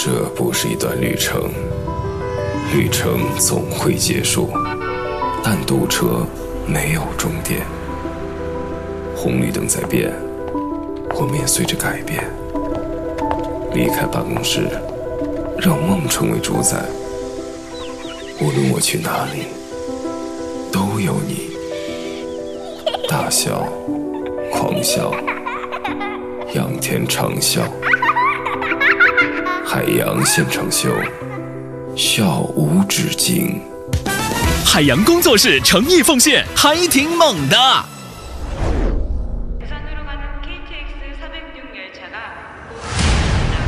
这不是一段旅程，旅程总会结束，但堵车没有终点。红绿灯在变，我们也随着改变。离开办公室，让梦成为主宰。无论我去哪里，都有你。大笑，狂笑，仰天长啸，洋现场秀，笑无止境。海洋工作室诚意奉献，还挺猛的。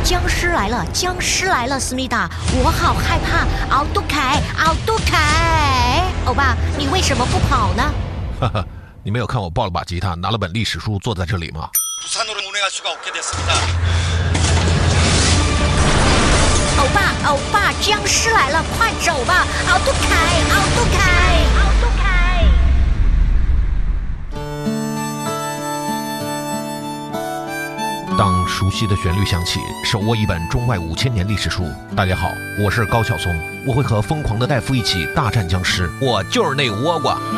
僵尸来了！僵尸来了！思密达，我好害怕！奥杜凯，奥杜凯，欧巴，你为什么不跑呢？哈哈，你没有看我抱了把吉他，拿了本历史书坐在这里吗？僵尸来了，快走吧！奥杜凯，奥杜凯，奥杜凯。当熟悉的旋律响起，手握一本中外五千年历史书。大家好，我是高晓松，我会和疯狂的戴夫一起大战僵尸。我就是那倭瓜。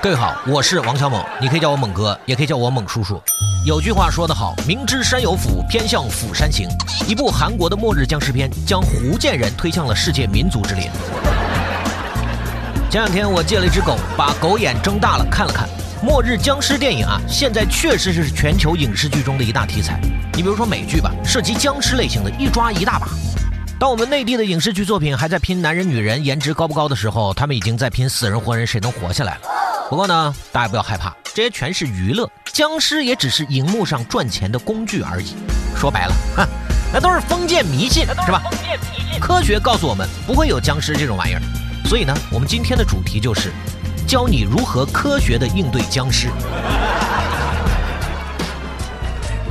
各位好，我是王小猛，你可以叫我猛哥，也可以叫我猛叔叔。有句话说得好，明知山有虎，偏向虎山行。一部韩国的末日僵尸片，将福建人推向了世界民族之林。前两天我借了一只狗，把狗眼睁大了看了看。末日僵尸电影啊，现在确实是全球影视剧中的一大题材。你比如说美剧吧，涉及僵尸类型的一抓一大把。当我们内地的影视剧作品还在拼男人女人颜值高不高的时候，他们已经在拼死人活人谁能活下来了。不过呢，大家不要害怕，这些全是娱乐，僵尸也只是荧幕上赚钱的工具而已。说白了，哼，那都是封建迷信，是吧？封建迷信科学告诉我们不会有僵尸这种玩意儿。所以呢，我们今天的主题就是。教你如何科学的应对僵尸。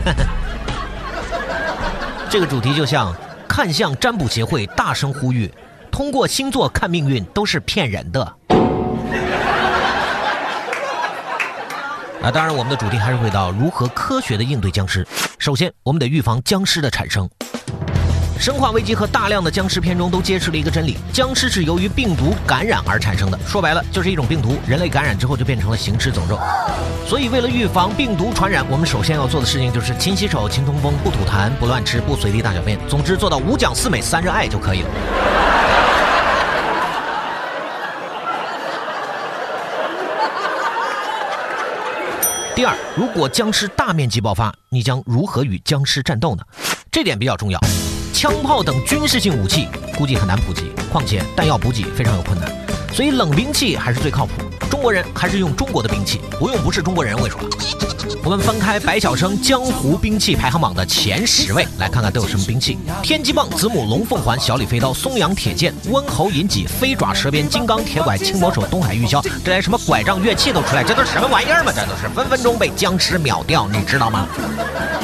这个主题就像看相占卜协会大声呼吁：通过星座看命运都是骗人的。啊，当然，我们的主题还是回到如何科学的应对僵尸。首先，我们得预防僵尸的产生。《生化危机》和大量的僵尸片中都揭示了一个真理：僵尸是由于病毒感染而产生的。说白了，就是一种病毒，人类感染之后就变成了行尸走肉。所以，为了预防病毒传染，我们首先要做的事情就是勤洗手、勤通风、不吐痰、不乱吃、不随地大小便。总之，做到五讲四美三热爱就可以了。第二，如果僵尸大面积爆发，你将如何与僵尸战斗呢？这点比较重要。枪炮等军事性武器估计很难普及，况且弹药补给非常有困难，所以冷兵器还是最靠谱。中国人还是用中国的兵器，不用不是中国人。我说，我们翻开白晓生江湖兵器排行榜的前十位，来看看都有什么兵器：天机棒、子母龙凤环、小李飞刀、松阳铁剑、温侯银戟、飞爪蛇鞭、金刚铁拐、青魔手、东海玉箫，这连什么拐杖乐器都出来，这都是什么玩意儿嘛？这都是分分钟被僵尸秒掉，你知道吗？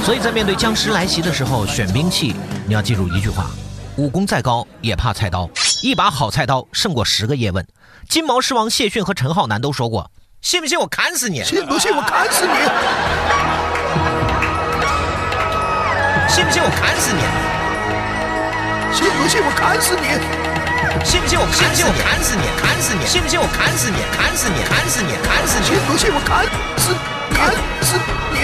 所以在面对僵尸来袭的时候，选兵器。你要记住一句话：武功再高也怕菜刀，一把好菜刀胜过十个叶问。金毛狮王谢逊和陈浩南都说过：“信不信我砍死你？信不信我砍死你？信不信我砍死你？信不信我砍死你？信不信我信不信我砍死你？砍死你？信不信我砍死你？砍死你？砍死你？砍死你？信不信我砍死砍死你？”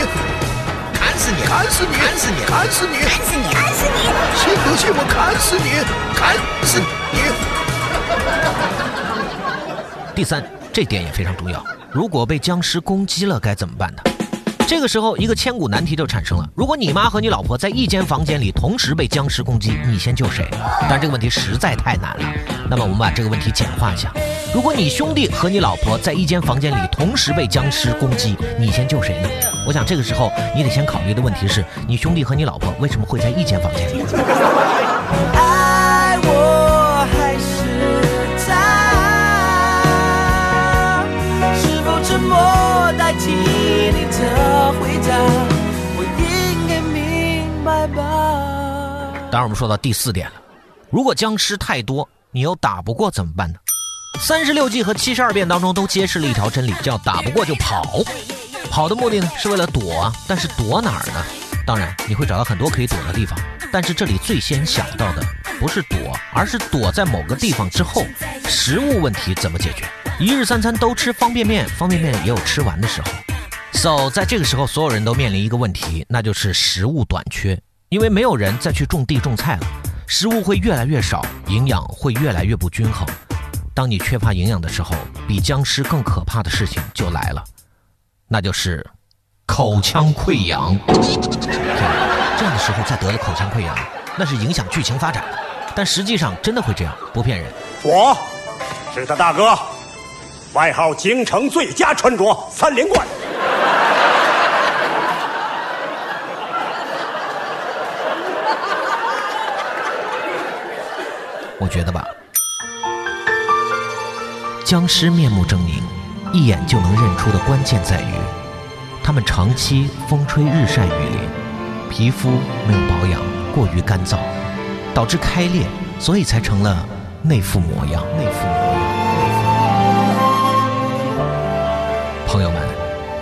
砍死你！砍死你！砍死你！砍死你！砍死你！砍死你！信不信我砍死你！砍死你！第三，这点也非常重要。如果被僵尸攻击了，该怎么办呢？这个时候，一个千古难题就产生了：如果你妈和你老婆在一间房间里同时被僵尸攻击，你先救谁？但这个问题实在太难了。那么我们把这个问题简化一下：如果你兄弟和你老婆在一间房间里同时被僵尸攻击，你先救谁呢？我想这个时候你得先考虑的问题是你兄弟和你老婆为什么会在一间房间里？的回答？我应该明白吧？当然，我们说到第四点了，如果僵尸太多。你又打不过怎么办呢？三十六计和七十二变当中都揭示了一条真理，叫打不过就跑。跑的目的呢是为了躲，但是躲哪儿呢？当然，你会找到很多可以躲的地方，但是这里最先想到的不是躲，而是躲在某个地方之后，食物问题怎么解决？一日三餐都吃方便面，方便面也有吃完的时候。So，在这个时候，所有人都面临一个问题，那就是食物短缺，因为没有人再去种地种菜了，食物会越来越少，营养会越来越不均衡。当你缺乏营养的时候，比僵尸更可怕的事情就来了，那就是口腔溃疡。这样的时候再得了口腔溃疡，那是影响剧情发展的，但实际上真的会这样，不骗人。我是他大哥，外号京城最佳穿着三连冠。我觉得吧，僵尸面目狰狞，一眼就能认出的关键在于，他们长期风吹日晒雨淋，皮肤没有保养，过于干燥，导致开裂，所以才成了那副模样。那副模样。朋友们，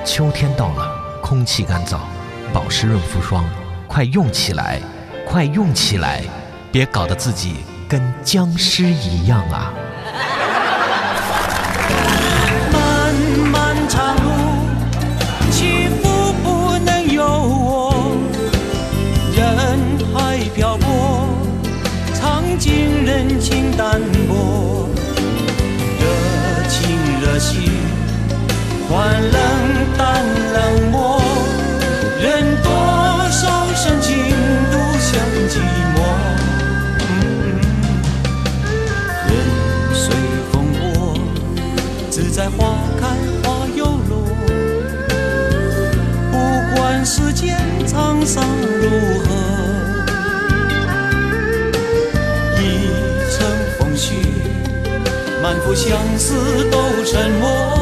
秋天到了，空气干燥，保湿润肤霜，快用起来，快用起来，别搞得自己。跟僵尸一样啊！漫漫长路，起伏不能由我。人海漂泊，尝尽人情淡薄。热情热心，换冷满腹相思都沉默，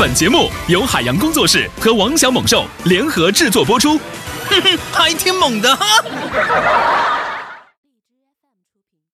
本节目由海洋工作室和王小猛兽联合制作播出，还挺猛的哈。